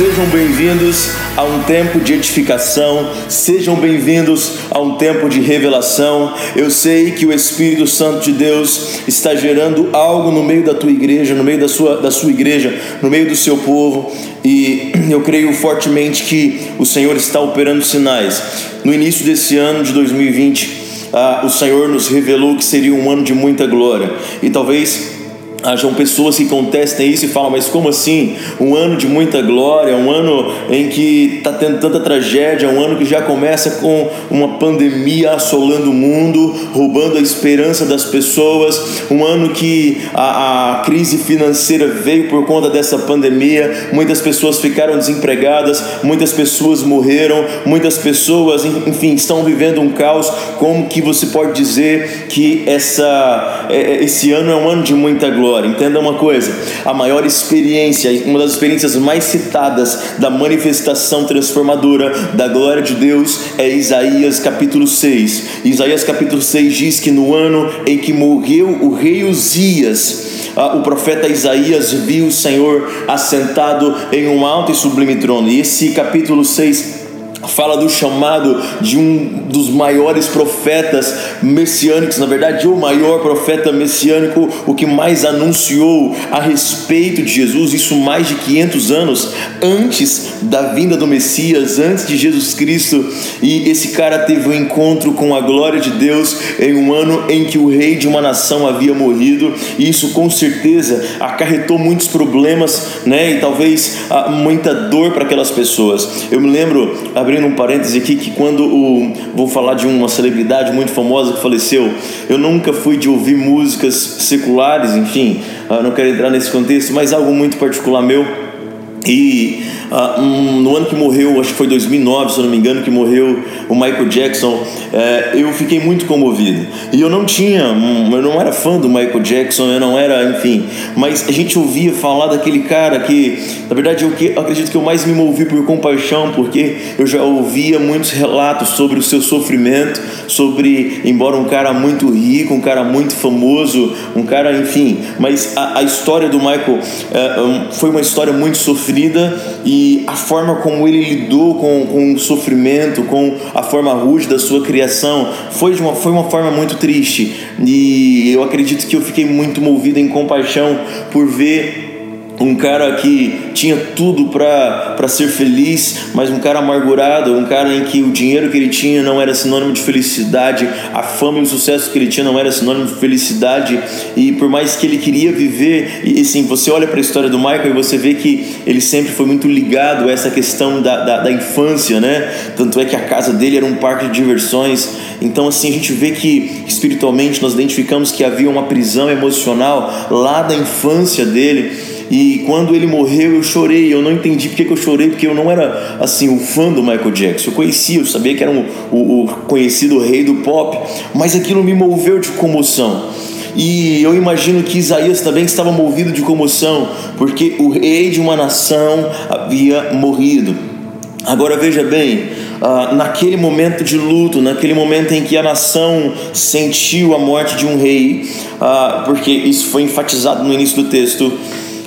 Sejam bem-vindos a um tempo de edificação, sejam bem-vindos a um tempo de revelação. Eu sei que o Espírito Santo de Deus está gerando algo no meio da tua igreja, no meio da sua, da sua igreja, no meio do seu povo, e eu creio fortemente que o Senhor está operando sinais. No início desse ano de 2020, ah, o Senhor nos revelou que seria um ano de muita glória, e talvez Hajam pessoas que contestem isso e falam, mas como assim? Um ano de muita glória, um ano em que está tendo tanta tragédia, um ano que já começa com uma pandemia assolando o mundo, roubando a esperança das pessoas, um ano que a, a crise financeira veio por conta dessa pandemia, muitas pessoas ficaram desempregadas, muitas pessoas morreram, muitas pessoas, enfim, estão vivendo um caos. Como que você pode dizer que essa, é, é, esse ano é um ano de muita glória? Glória. Entenda uma coisa: a maior experiência, uma das experiências mais citadas da manifestação transformadora da glória de Deus é Isaías capítulo 6. Isaías capítulo 6 diz que no ano em que morreu o rei Uzias, o profeta Isaías viu o Senhor assentado em um alto e sublime trono. E esse capítulo 6 fala do chamado de um dos maiores profetas messiânicos, na verdade, o maior profeta messiânico, o que mais anunciou a respeito de Jesus, isso mais de 500 anos antes da vinda do Messias, antes de Jesus Cristo, e esse cara teve um encontro com a glória de Deus em um ano em que o rei de uma nação havia morrido, e isso com certeza acarretou muitos problemas, né, e talvez ah, muita dor para aquelas pessoas. Eu me lembro, abrindo um parêntese aqui, que quando o, vou falar de uma celebridade muito famosa que faleceu, eu nunca fui de ouvir músicas seculares, enfim, não quero entrar nesse contexto, mas algo muito particular meu. E Uh, um, no ano que morreu, acho que foi 2009, se eu não me engano, que morreu o Michael Jackson, uh, eu fiquei muito comovido. E eu não tinha, um, eu não era fã do Michael Jackson, eu não era, enfim, mas a gente ouvia falar daquele cara que, na verdade, eu, que, acredito que eu mais me movi por compaixão, porque eu já ouvia muitos relatos sobre o seu sofrimento, sobre, embora um cara muito rico, um cara muito famoso, um cara, enfim, mas a, a história do Michael uh, um, foi uma história muito sofrida e a forma como ele lidou com, com o sofrimento, com a forma rude da sua criação, foi, de uma, foi uma forma muito triste. E eu acredito que eu fiquei muito movido em compaixão por ver um cara que tinha tudo para ser feliz, mas um cara amargurado, um cara em que o dinheiro que ele tinha não era sinônimo de felicidade, a fama e o sucesso que ele tinha não era sinônimo de felicidade, e por mais que ele queria viver, e assim, você olha para a história do Michael e você vê que ele sempre foi muito ligado a essa questão da, da, da infância, né? Tanto é que a casa dele era um parque de diversões, então assim, a gente vê que espiritualmente nós identificamos que havia uma prisão emocional lá da infância dele e quando ele morreu, eu chorei. Eu não entendi porque que eu chorei, porque eu não era assim o fã do Michael Jackson. Eu conhecia, eu sabia que era um, o, o conhecido rei do pop, mas aquilo me moveu de comoção. E eu imagino que Isaías também estava movido de comoção, porque o rei de uma nação havia morrido. Agora veja bem, uh, naquele momento de luto, naquele momento em que a nação sentiu a morte de um rei, uh, porque isso foi enfatizado no início do texto,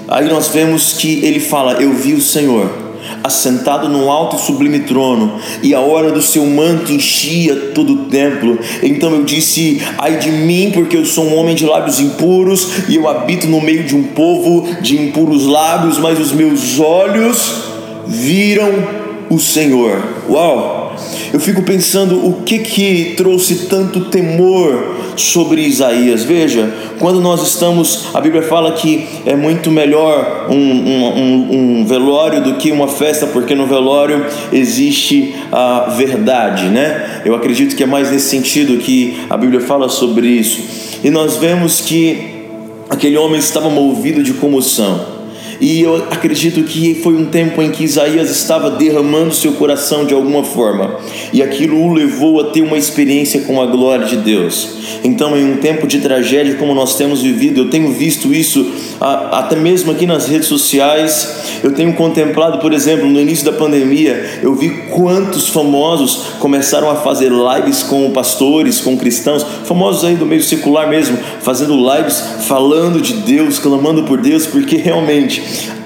Aí nós vemos que ele fala: Eu vi o Senhor assentado no alto e sublime trono, e a hora do seu manto enchia todo o templo. Então eu disse: Ai de mim, porque eu sou um homem de lábios impuros, e eu habito no meio de um povo de impuros lábios, mas os meus olhos viram o Senhor. Uau! Eu fico pensando o que que trouxe tanto temor sobre Isaías. Veja, quando nós estamos, a Bíblia fala que é muito melhor um, um, um velório do que uma festa, porque no velório existe a verdade, né? Eu acredito que é mais nesse sentido que a Bíblia fala sobre isso. E nós vemos que aquele homem estava movido de comoção. E eu acredito que foi um tempo em que Isaías estava derramando seu coração de alguma forma, e aquilo o levou a ter uma experiência com a glória de Deus. Então, em um tempo de tragédia como nós temos vivido, eu tenho visto isso até mesmo aqui nas redes sociais. Eu tenho contemplado, por exemplo, no início da pandemia, eu vi quantos famosos começaram a fazer lives com pastores, com cristãos, famosos aí do meio secular mesmo, fazendo lives falando de Deus, clamando por Deus, porque realmente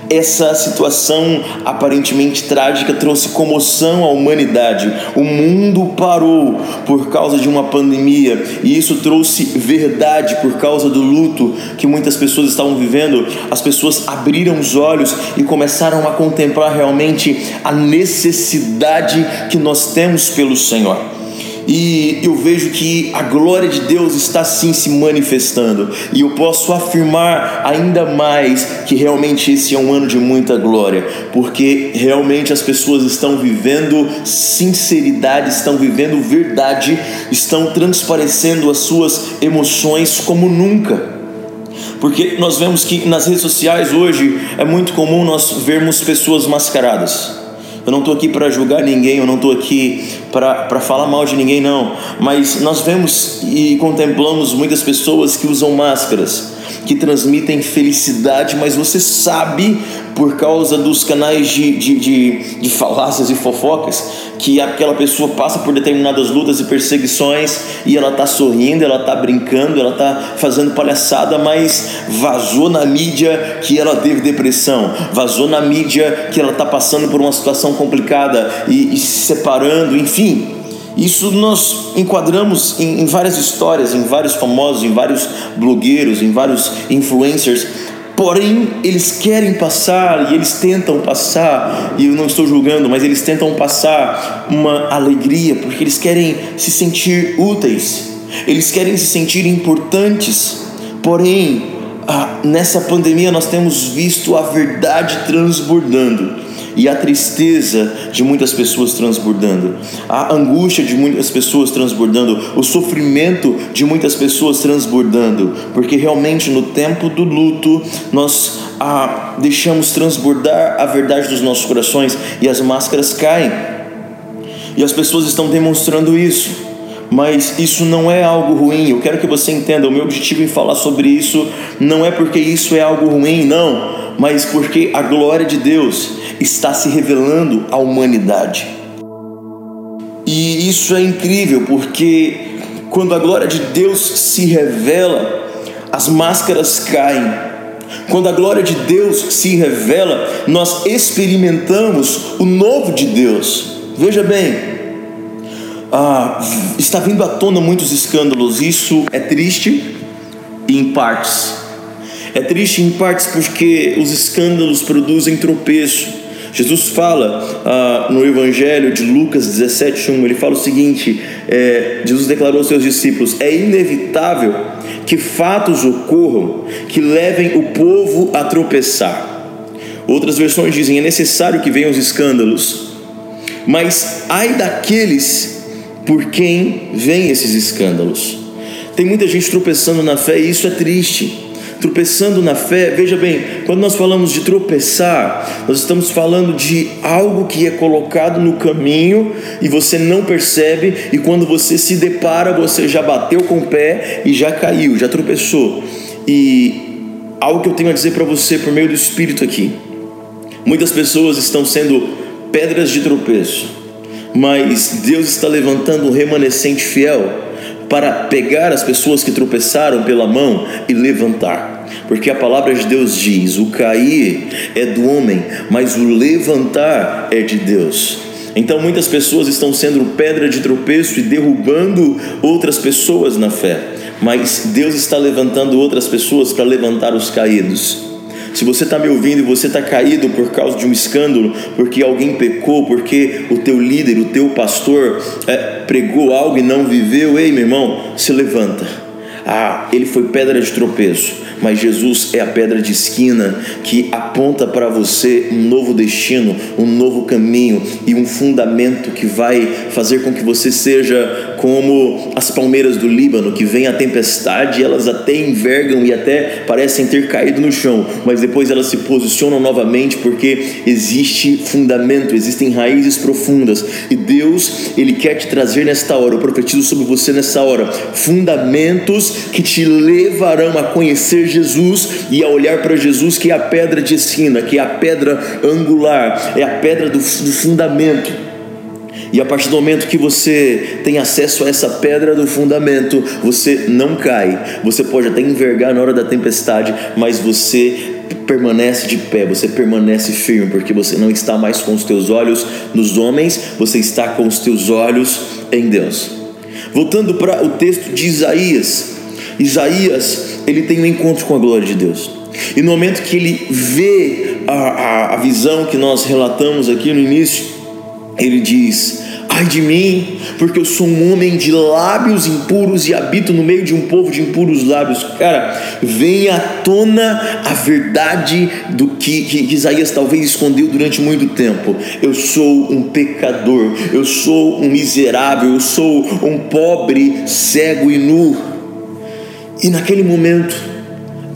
essa situação aparentemente trágica trouxe comoção à humanidade. O mundo parou por causa de uma pandemia e isso trouxe verdade por causa do luto que muitas pessoas estavam vivendo. As pessoas abriram os olhos e começaram a contemplar realmente a necessidade que nós temos pelo Senhor e eu vejo que a glória de Deus está sim se manifestando, e eu posso afirmar ainda mais que realmente esse é um ano de muita glória, porque realmente as pessoas estão vivendo sinceridade, estão vivendo verdade, estão transparecendo as suas emoções como nunca. Porque nós vemos que nas redes sociais hoje é muito comum nós vermos pessoas mascaradas eu não estou aqui para julgar ninguém, eu não estou aqui para falar mal de ninguém, não. Mas nós vemos e contemplamos muitas pessoas que usam máscaras, que transmitem felicidade, mas você sabe por causa dos canais de, de, de, de falácias e fofocas, que aquela pessoa passa por determinadas lutas e perseguições e ela está sorrindo, ela está brincando, ela está fazendo palhaçada, mas vazou na mídia que ela teve depressão, vazou na mídia que ela está passando por uma situação complicada e, e se separando, enfim. Isso nós enquadramos em, em, várias histórias, em vários famosos, em vários blogueiros, em vários influencers. Porém, eles querem passar e eles tentam passar, e eu não estou julgando, mas eles tentam passar uma alegria, porque eles querem se sentir úteis, eles querem se sentir importantes. Porém, ah, nessa pandemia nós temos visto a verdade transbordando e a tristeza de muitas pessoas transbordando, a angústia de muitas pessoas transbordando, o sofrimento de muitas pessoas transbordando, porque realmente no tempo do luto nós ah, deixamos transbordar a verdade dos nossos corações e as máscaras caem. E as pessoas estão demonstrando isso mas isso não é algo ruim. Eu quero que você entenda. O meu objetivo em falar sobre isso não é porque isso é algo ruim, não, mas porque a glória de Deus está se revelando à humanidade. E isso é incrível porque quando a glória de Deus se revela, as máscaras caem. Quando a glória de Deus se revela, nós experimentamos o novo de Deus. Veja bem, ah, está vindo à tona muitos escândalos, isso é triste em partes. É triste em partes porque os escândalos produzem tropeço. Jesus fala ah, no Evangelho de Lucas 17:1, ele fala o seguinte: é, Jesus declarou aos seus discípulos: é inevitável que fatos ocorram que levem o povo a tropeçar. Outras versões dizem: é necessário que venham os escândalos, mas ai daqueles por quem vêm esses escândalos. Tem muita gente tropeçando na fé e isso é triste tropeçando na fé. Veja bem, quando nós falamos de tropeçar, nós estamos falando de algo que é colocado no caminho e você não percebe, e quando você se depara, você já bateu com o pé e já caiu, já tropeçou. E algo que eu tenho a dizer para você por meio do Espírito aqui: muitas pessoas estão sendo pedras de tropeço, mas Deus está levantando um remanescente fiel para pegar as pessoas que tropeçaram pela mão e levantar. Porque a palavra de Deus diz: o cair é do homem, mas o levantar é de Deus. Então muitas pessoas estão sendo pedra de tropeço e derrubando outras pessoas na fé, mas Deus está levantando outras pessoas para levantar os caídos. Se você está me ouvindo e você está caído por causa de um escândalo, porque alguém pecou, porque o teu líder, o teu pastor é, pregou algo e não viveu, ei meu irmão, se levanta ah, ele foi pedra de tropeço, mas Jesus é a pedra de esquina que aponta para você um novo destino, um novo caminho e um fundamento que vai fazer com que você seja como as palmeiras do Líbano, que vem a tempestade, elas até envergam e até parecem ter caído no chão, mas depois elas se posicionam novamente porque existe fundamento, existem raízes profundas e Deus, ele quer te trazer nesta hora, eu profetizo sobre você nessa hora, fundamentos que te levarão a conhecer Jesus e a olhar para Jesus, que é a pedra de esquina, que é a pedra angular, é a pedra do, do fundamento. E a partir do momento que você tem acesso a essa pedra do fundamento, você não cai. Você pode até envergar na hora da tempestade, mas você permanece de pé, você permanece firme, porque você não está mais com os teus olhos nos homens, você está com os teus olhos em Deus. Voltando para o texto de Isaías, Isaías ele tem um encontro com a glória de Deus. E no momento que ele vê a, a, a visão que nós relatamos aqui no início, ele diz: Ai de mim, porque eu sou um homem de lábios impuros e habito no meio de um povo de impuros lábios. Cara, vem à tona a verdade do que, que Isaías talvez escondeu durante muito tempo. Eu sou um pecador, eu sou um miserável, eu sou um pobre, cego e nu. E naquele momento,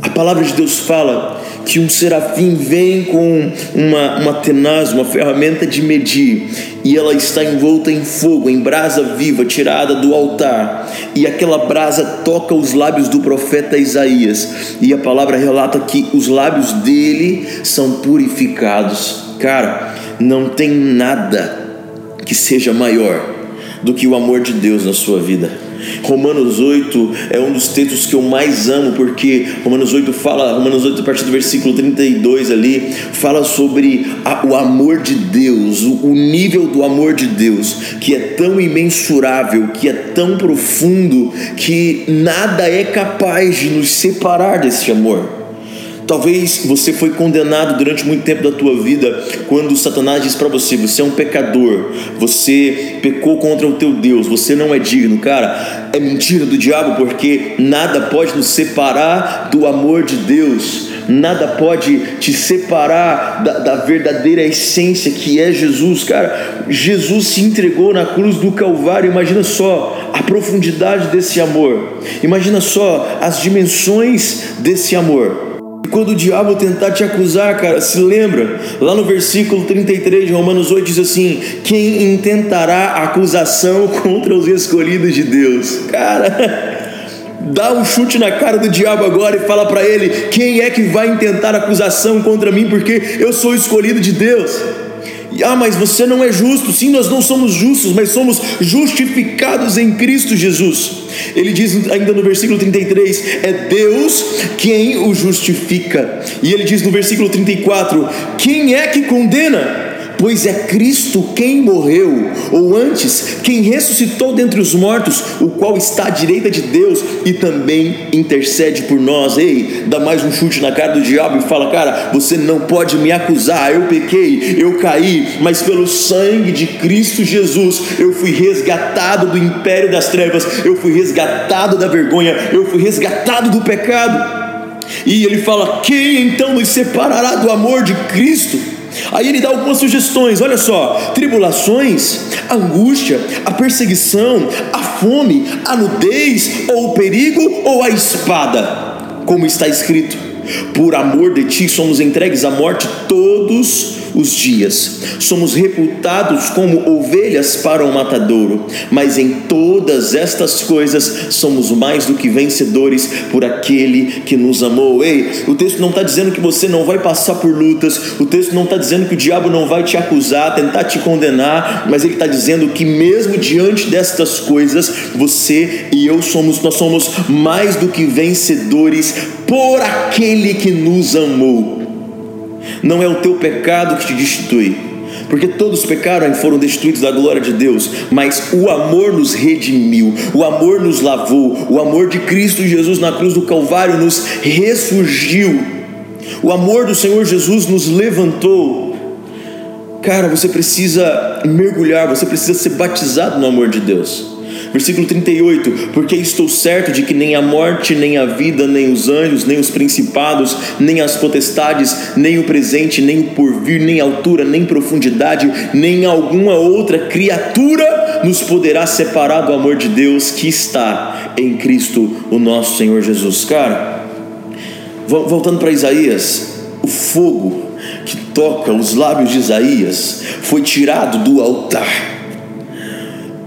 a palavra de Deus fala que um serafim vem com uma, uma tenaz, uma ferramenta de medir, e ela está envolta em fogo, em brasa viva, tirada do altar, e aquela brasa toca os lábios do profeta Isaías, e a palavra relata que os lábios dele são purificados. Cara, não tem nada que seja maior do que o amor de Deus na sua vida. Romanos 8 é um dos textos que eu mais amo, porque Romanos 8 fala, Romanos 8, a partir do versículo 32 ali, fala sobre a, o amor de Deus, o, o nível do amor de Deus, que é tão imensurável, que é tão profundo, que nada é capaz de nos separar desse amor. Talvez você foi condenado durante muito tempo da tua vida quando Satanás diz para você: você é um pecador, você pecou contra o teu Deus, você não é digno. Cara, é mentira do diabo porque nada pode nos separar do amor de Deus, nada pode te separar da, da verdadeira essência que é Jesus. Cara, Jesus se entregou na cruz do Calvário, imagina só a profundidade desse amor, imagina só as dimensões desse amor. Quando o diabo tentar te acusar, cara, se lembra, lá no versículo 33 de Romanos 8 diz assim: Quem intentará acusação contra os escolhidos de Deus? Cara, dá um chute na cara do diabo agora e fala para ele: Quem é que vai intentar acusação contra mim? Porque eu sou escolhido de Deus. Ah, mas você não é justo. Sim, nós não somos justos, mas somos justificados em Cristo Jesus. Ele diz ainda no versículo 33: é Deus quem o justifica. E ele diz no versículo 34: quem é que condena? Pois é Cristo quem morreu, ou antes, quem ressuscitou dentre os mortos, o qual está à direita de Deus e também intercede por nós. Ei, dá mais um chute na cara do diabo e fala: Cara, você não pode me acusar, eu pequei, eu caí, mas pelo sangue de Cristo Jesus eu fui resgatado do império das trevas, eu fui resgatado da vergonha, eu fui resgatado do pecado. E ele fala: Quem então nos separará do amor de Cristo? Aí ele dá algumas sugestões, olha só: tribulações, angústia, a perseguição, a fome, a nudez, ou o perigo, ou a espada, como está escrito. Por amor de ti somos entregues à morte todos os dias. Somos reputados como ovelhas para o matadouro, mas em todas estas coisas somos mais do que vencedores por aquele que nos amou. Ei, o texto não está dizendo que você não vai passar por lutas, o texto não está dizendo que o diabo não vai te acusar, tentar te condenar, mas ele está dizendo que mesmo diante destas coisas, você e eu somos, nós somos mais do que vencedores por aquele que nos amou. Não é o teu pecado que te destitui, porque todos pecaram e foram destituídos da glória de Deus, mas o amor nos redimiu, o amor nos lavou, o amor de Cristo Jesus na cruz do Calvário nos ressurgiu, o amor do Senhor Jesus nos levantou. Cara, você precisa mergulhar, você precisa ser batizado no amor de Deus. Versículo 38: Porque estou certo de que nem a morte, nem a vida, nem os anjos, nem os principados, nem as potestades, nem o presente, nem o porvir, nem altura, nem profundidade, nem alguma outra criatura nos poderá separar do amor de Deus que está em Cristo, o nosso Senhor Jesus. Cara, voltando para Isaías, o fogo que toca os lábios de Isaías foi tirado do altar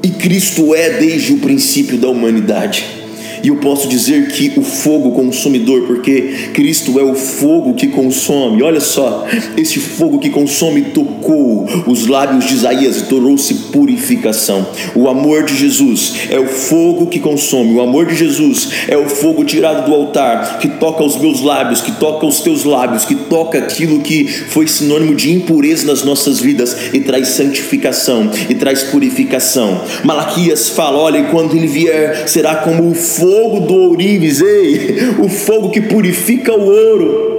e Cristo é desde o princípio da humanidade. E eu posso dizer que o fogo consumidor, porque Cristo é o fogo que consome. Olha só, esse fogo que consome tocou os lábios de Isaías e tornou-se purificação. O amor de Jesus é o fogo que consome. O amor de Jesus é o fogo tirado do altar, que toca os meus lábios, que toca os teus lábios, que toca aquilo que foi sinônimo de impureza nas nossas vidas e traz santificação e traz purificação. Malaquias fala: olha, quando ele vier, será como o fogo do ourives, ei, o fogo que purifica o ouro.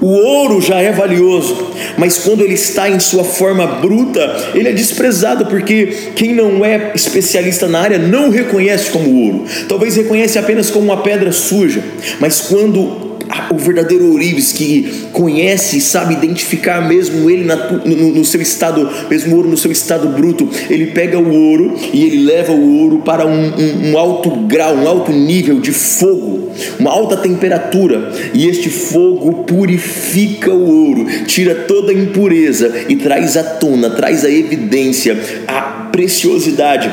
O ouro já é valioso, mas quando ele está em sua forma bruta, ele é desprezado, porque quem não é especialista na área não reconhece como ouro. Talvez reconhece apenas como uma pedra suja, mas quando o verdadeiro ourives que conhece e sabe identificar mesmo ele na, no, no, seu estado, mesmo ouro no seu estado bruto, ele pega o ouro e ele leva o ouro para um, um, um alto grau, um alto nível de fogo, uma alta temperatura, e este fogo purifica o ouro, tira toda a impureza e traz à tona, traz a evidência, a preciosidade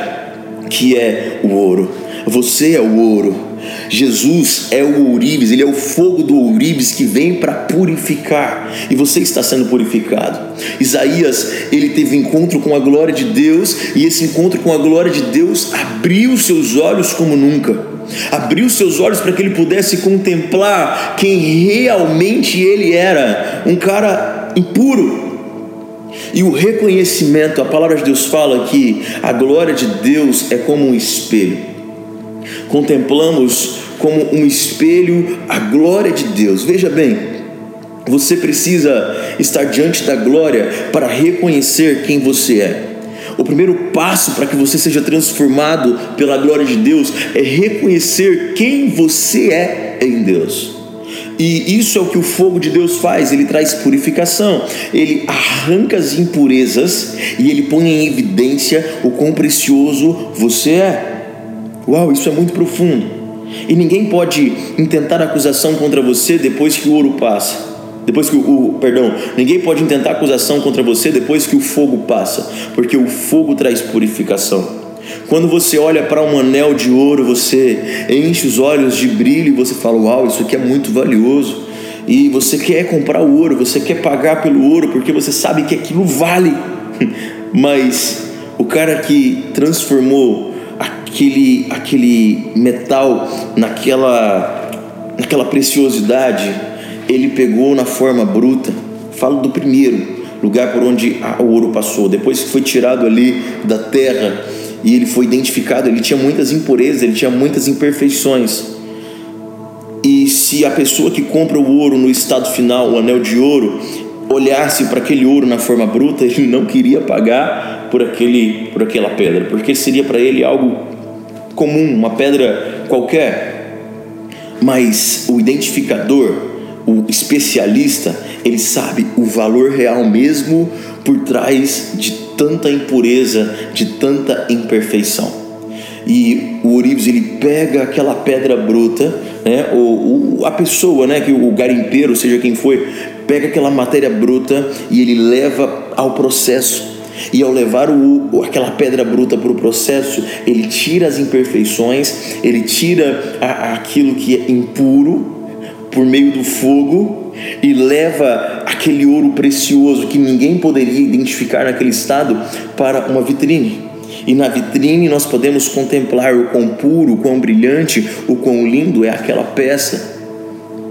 que é o ouro. Você é o ouro. Jesus é o ourives, ele é o fogo do ourives que vem para purificar, e você está sendo purificado. Isaías, ele teve encontro com a glória de Deus, e esse encontro com a glória de Deus abriu seus olhos como nunca. Abriu seus olhos para que ele pudesse contemplar quem realmente ele era, um cara impuro, e o reconhecimento, a palavra de Deus fala que a glória de Deus é como um espelho contemplamos como um espelho a glória de Deus. Veja bem, você precisa estar diante da glória para reconhecer quem você é. O primeiro passo para que você seja transformado pela glória de Deus é reconhecer quem você é em Deus. E isso é o que o fogo de Deus faz, ele traz purificação, ele arranca as impurezas e ele põe em evidência o quão precioso você é. Uau, isso é muito profundo. E ninguém pode intentar acusação contra você depois que o ouro passa. Depois que o, o, perdão, ninguém pode intentar acusação contra você depois que o fogo passa, porque o fogo traz purificação. Quando você olha para um anel de ouro, você enche os olhos de brilho e você fala: Uau, isso aqui é muito valioso. E você quer comprar o ouro, você quer pagar pelo ouro porque você sabe que aquilo vale. Mas o cara que transformou aquele, aquele metal naquela, naquela preciosidade, ele pegou na forma bruta. Falo do primeiro lugar por onde o ouro passou. Depois que foi tirado ali da terra e ele foi identificado, ele tinha muitas impurezas, ele tinha muitas imperfeições. E se a pessoa que compra o ouro no estado final, o anel de ouro, olhasse para aquele ouro na forma bruta, ele não queria pagar por aquele por aquela pedra, porque seria para ele algo comum, uma pedra qualquer, mas o identificador, o especialista, ele sabe o valor real mesmo por trás de tanta impureza, de tanta imperfeição. E o Orives ele pega aquela pedra bruta, né? O, o, a pessoa, né? Que o garimpeiro, seja quem foi, pega aquela matéria bruta e ele leva ao processo e ao levar o, aquela pedra bruta para o processo, ele tira as imperfeições, ele tira a, aquilo que é impuro por meio do fogo e leva aquele ouro precioso que ninguém poderia identificar naquele estado para uma vitrine. E na vitrine nós podemos contemplar o quão puro, o quão brilhante, o quão lindo é aquela peça.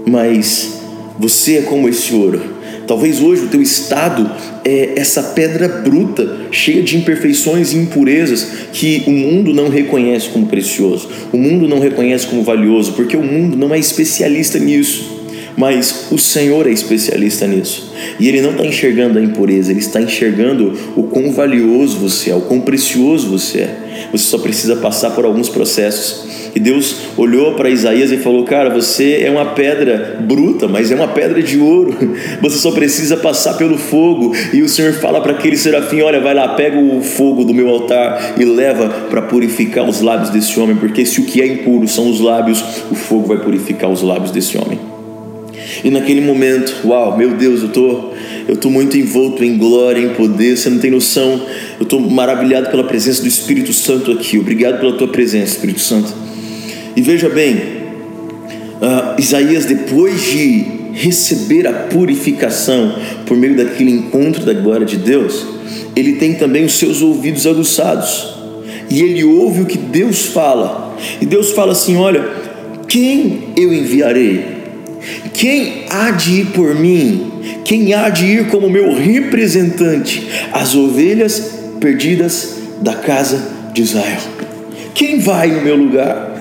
Mas você é como esse ouro Talvez hoje o teu estado é essa pedra bruta, cheia de imperfeições e impurezas que o mundo não reconhece como precioso, o mundo não reconhece como valioso, porque o mundo não é especialista nisso. Mas o Senhor é especialista nisso. E Ele não está enxergando a impureza, Ele está enxergando o quão valioso você é, o quão precioso você é. Você só precisa passar por alguns processos. E Deus olhou para Isaías e falou: Cara, você é uma pedra bruta, mas é uma pedra de ouro. Você só precisa passar pelo fogo. E o Senhor fala para aquele serafim: Olha, vai lá, pega o fogo do meu altar e leva para purificar os lábios desse homem, porque se o que é impuro são os lábios, o fogo vai purificar os lábios desse homem. E naquele momento, uau, meu Deus, eu tô, eu tô muito envolto em glória, em poder. Você não tem noção. Eu tô maravilhado pela presença do Espírito Santo aqui. Obrigado pela tua presença, Espírito Santo. E veja bem, uh, Isaías, depois de receber a purificação por meio daquele encontro da glória de Deus, ele tem também os seus ouvidos aguçados e ele ouve o que Deus fala. E Deus fala assim: Olha, quem eu enviarei? Quem há de ir por mim? Quem há de ir como meu representante? As ovelhas perdidas da casa de Israel. Quem vai no meu lugar?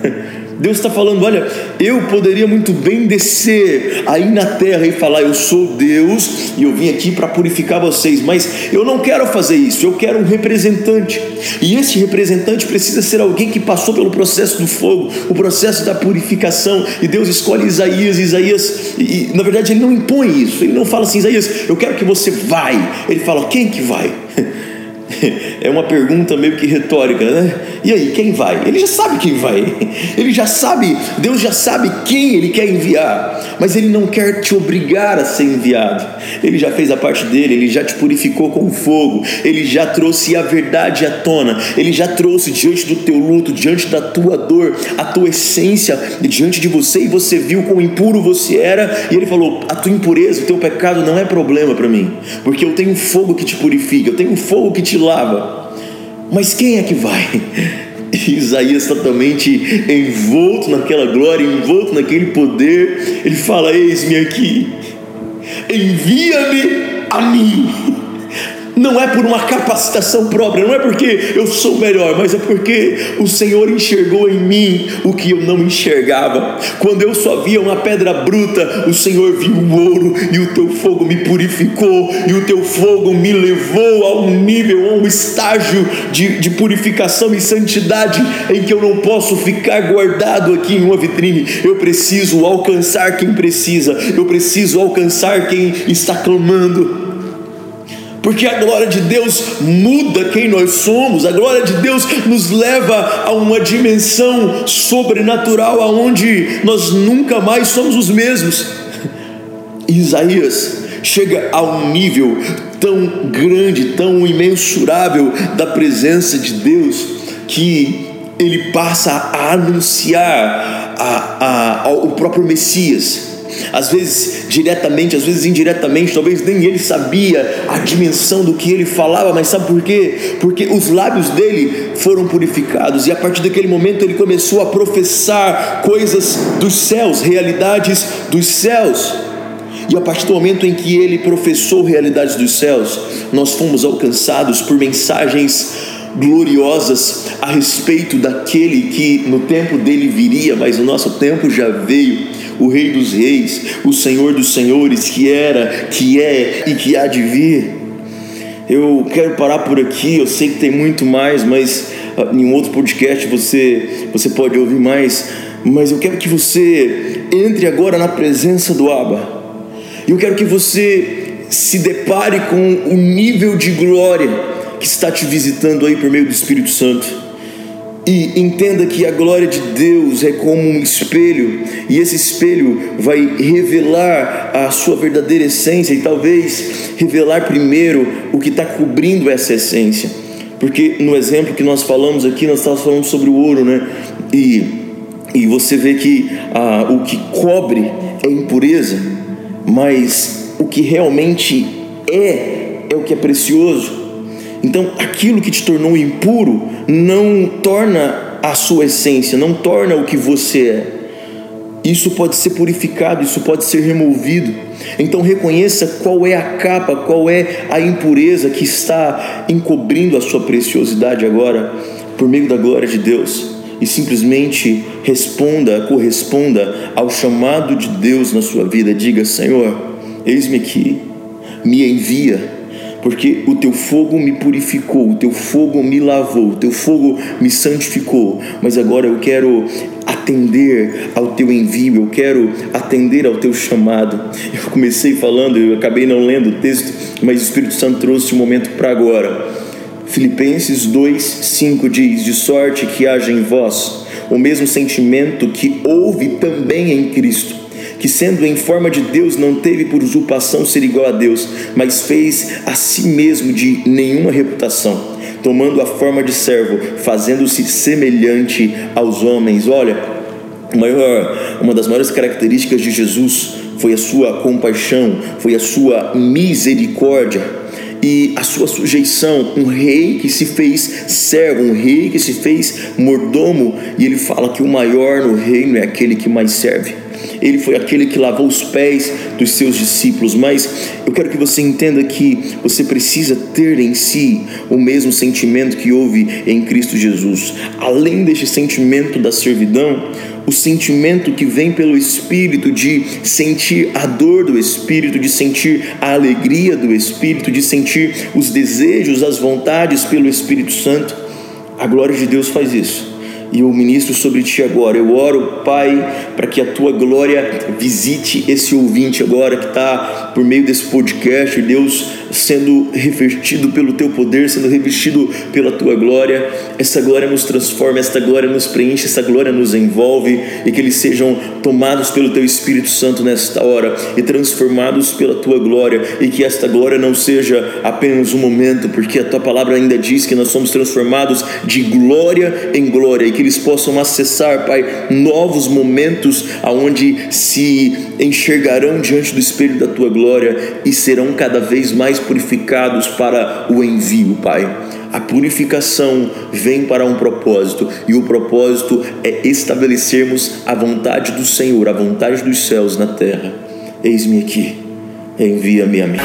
Deus está falando: olha, eu poderia muito bem descer aí na terra e falar, eu sou Deus e eu vim aqui para purificar vocês, mas eu não quero fazer isso, eu quero um representante, e esse representante precisa ser alguém que passou pelo processo do fogo, o processo da purificação, e Deus escolhe Isaías, Isaías, e, na verdade ele não impõe isso, ele não fala assim, Isaías, eu quero que você vai, ele fala, quem que vai? É uma pergunta meio que retórica, né? E aí, quem vai? Ele já sabe quem vai. Ele já sabe, Deus já sabe quem ele quer enviar, mas ele não quer te obrigar a ser enviado. Ele já fez a parte dele, ele já te purificou com fogo, ele já trouxe a verdade à tona, ele já trouxe diante do teu luto, diante da tua dor, a tua essência diante de você e você viu quão impuro você era, e ele falou: "A tua impureza, o teu pecado não é problema para mim, porque eu tenho fogo que te purifica, eu tenho fogo que te lava. Mas quem é que vai? Isaías totalmente envolto naquela glória, envolto naquele poder, ele fala: Eis-me aqui, envia-me a mim não é por uma capacitação própria, não é porque eu sou melhor, mas é porque o Senhor enxergou em mim o que eu não enxergava. Quando eu só via uma pedra bruta, o Senhor viu o ouro e o teu fogo me purificou, e o teu fogo me levou a um nível, a um estágio de, de purificação e santidade em que eu não posso ficar guardado aqui em uma vitrine. Eu preciso alcançar quem precisa, eu preciso alcançar quem está clamando porque a glória de Deus muda quem nós somos, a glória de Deus nos leva a uma dimensão sobrenatural aonde nós nunca mais somos os mesmos. Isaías chega a um nível tão grande, tão imensurável da presença de Deus que ele passa a anunciar a, a, o próprio Messias às vezes diretamente, às vezes indiretamente, talvez nem ele sabia a dimensão do que ele falava, mas sabe por quê? Porque os lábios dele foram purificados e a partir daquele momento ele começou a professar coisas dos céus, realidades dos céus. E a partir do momento em que ele professou realidades dos céus, nós fomos alcançados por mensagens gloriosas a respeito daquele que no tempo dele viria, mas o nosso tempo já veio o Rei dos Reis, o Senhor dos Senhores, que era, que é e que há de vir. Eu quero parar por aqui, eu sei que tem muito mais, mas uh, em um outro podcast você, você pode ouvir mais, mas eu quero que você entre agora na presença do Abba. Eu quero que você se depare com o nível de glória que está te visitando aí por meio do Espírito Santo. E entenda que a glória de Deus é como um espelho, e esse espelho vai revelar a sua verdadeira essência, e talvez revelar primeiro o que está cobrindo essa essência. Porque no exemplo que nós falamos aqui, nós estávamos falando sobre o ouro, né? E, e você vê que ah, o que cobre é impureza, mas o que realmente é, é o que é precioso. Então, aquilo que te tornou impuro não torna a sua essência, não torna o que você é. Isso pode ser purificado, isso pode ser removido. Então reconheça qual é a capa, qual é a impureza que está encobrindo a sua preciosidade agora por meio da glória de Deus e simplesmente responda, corresponda ao chamado de Deus na sua vida. Diga: Senhor, eis-me aqui, me envia porque o teu fogo me purificou, o teu fogo me lavou, o teu fogo me santificou, mas agora eu quero atender ao teu envio, eu quero atender ao teu chamado. Eu comecei falando, eu acabei não lendo o texto, mas o Espírito Santo trouxe um momento para agora. Filipenses 2:5 diz: "De sorte que haja em vós o mesmo sentimento que houve também em Cristo, que sendo em forma de Deus não teve por usurpação ser igual a Deus, mas fez a si mesmo de nenhuma reputação, tomando a forma de servo, fazendo-se semelhante aos homens. Olha, maior, uma das maiores características de Jesus foi a sua compaixão, foi a sua misericórdia e a sua sujeição, um rei que se fez servo, um rei que se fez mordomo, e ele fala que o maior no reino é aquele que mais serve. Ele foi aquele que lavou os pés dos seus discípulos, mas eu quero que você entenda que você precisa ter em si o mesmo sentimento que houve em Cristo Jesus. Além deste sentimento da servidão, o sentimento que vem pelo Espírito de sentir a dor do Espírito, de sentir a alegria do Espírito, de sentir os desejos, as vontades pelo Espírito Santo. A glória de Deus faz isso e eu ministro sobre ti agora. Eu oro, Pai, para que a tua glória visite esse ouvinte agora que está por meio desse podcast, Deus, sendo revestido pelo teu poder, sendo revestido pela tua glória. Essa glória nos transforma, essa glória nos preenche, essa glória nos envolve e que eles sejam tomados pelo teu Espírito Santo nesta hora e transformados pela tua glória e que esta glória não seja apenas um momento, porque a tua palavra ainda diz que nós somos transformados de glória em glória e que eles possam acessar, Pai, novos momentos aonde se enxergarão diante do espelho da tua glória e serão cada vez mais purificados para o envio, Pai. A purificação vem para um propósito, e o propósito é estabelecermos a vontade do Senhor, a vontade dos céus na terra. Eis-me aqui, envia-me a mim.